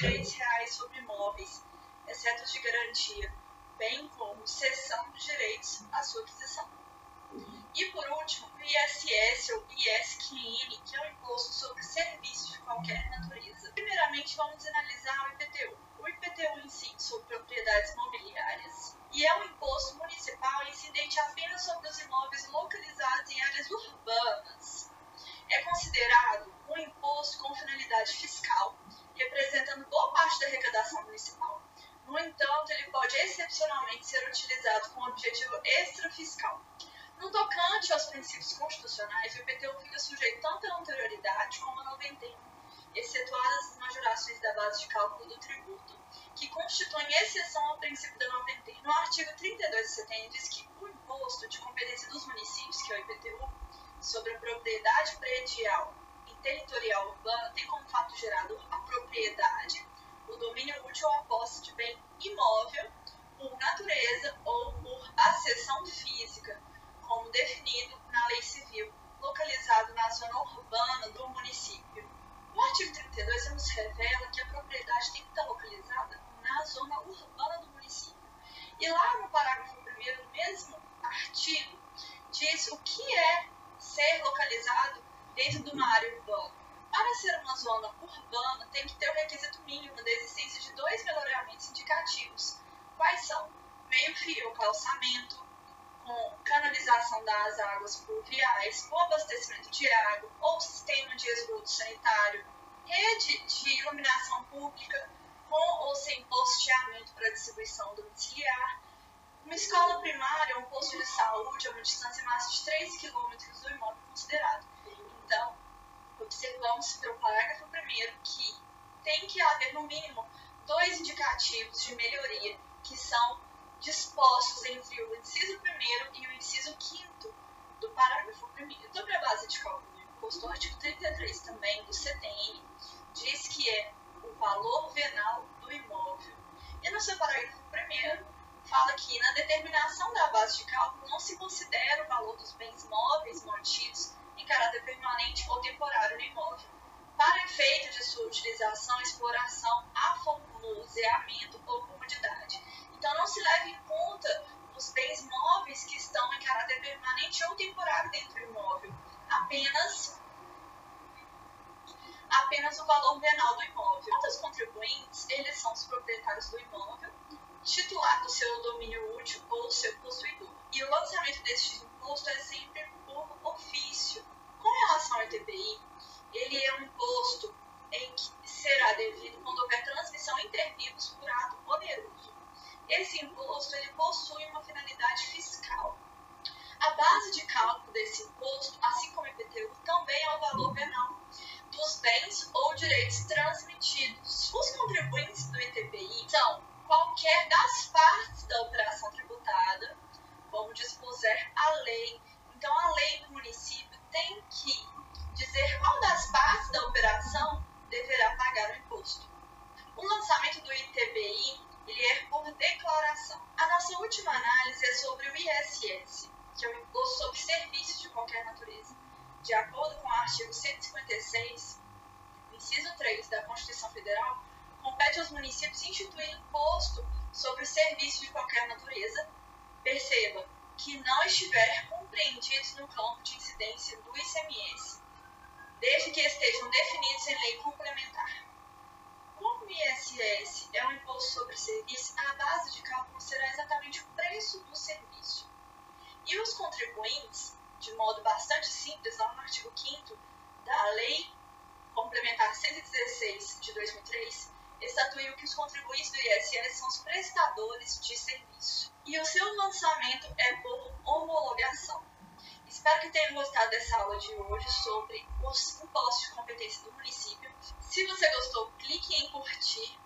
3 reais sobre imóveis, exceto de garantia, bem como cessão de direitos à sua aquisição. E por último, o ISS ou ISQN, que é o imposto sobre serviços de qualquer natureza. Primeiramente, vamos analisar o IPTU. O IPTU incide sobre propriedades mobiliárias e é um da arrecadação municipal. No entanto, ele pode excepcionalmente ser utilizado com objetivo extrafiscal. No tocante aos princípios constitucionais, o IPTU fica sujeito tanto à anterioridade como à noventena, excetuadas as majorações da base de cálculo do tributo, que constituem exceção ao princípio da noventena. No artigo 32 do CTN diz que o imposto de competência dos municípios, que é o IPTU, sobre a propriedade predial e territorial urbana tem como fato gerado a E lá no parágrafo 1 do mesmo artigo, diz o que é ser localizado dentro de uma área urbana. Para ser uma zona urbana, tem que ter o requisito mínimo da existência de dois melhoramentos indicativos. Quais são? Meio-fio, calçamento, com canalização das águas pluviais, ou abastecimento de água, ou sistema de esgoto sanitário, rede de iluminação pública, com ou sem posteamento para distribuição domiciliar, uma escola primária, um posto de saúde a uma distância máxima de 3 km do imóvel considerado. Então, observamos pelo parágrafo primeiro que tem que haver, no mínimo, dois indicativos de melhoria, que são dispostos entre o inciso primeiro e o inciso quinto do parágrafo primeiro. Sobre a base de cálculo do imposto, o artigo 33 também do CTN diz que é o valor venal que na determinação da base de cálculo não se considera o valor dos bens móveis mantidos em caráter permanente ou temporário no imóvel. Para efeito de sua utilização, exploração, aformoseamento ou comodidade então, não se leva em conta os bens móveis que estão em caráter permanente ou temporário dentro do imóvel, apenas, apenas o valor venal do imóvel. Imposto ele possui uma finalidade fiscal. A base de cálculo desse imposto, assim como o IPTU, também é o valor venal dos bens ou direitos transmitidos. Inciso 3 da Constituição Federal, compete aos municípios instituir imposto sobre serviços de qualquer natureza, perceba, que não estiver compreendidos no campo de incidência do ICMS, desde que estejam definidos em lei complementar. Como o ISS é um imposto sobre serviço, a base de cálculo será exatamente o preço do serviço. E os contribuintes, de modo bastante simples, lá no artigo 5 da Lei Complementar 116 de 2003, estatuiu que os contribuintes do ISS são os prestadores de serviço. E o seu lançamento é por homologação. Espero que tenham gostado dessa aula de hoje sobre os impostos de competência do município. Se você gostou, clique em curtir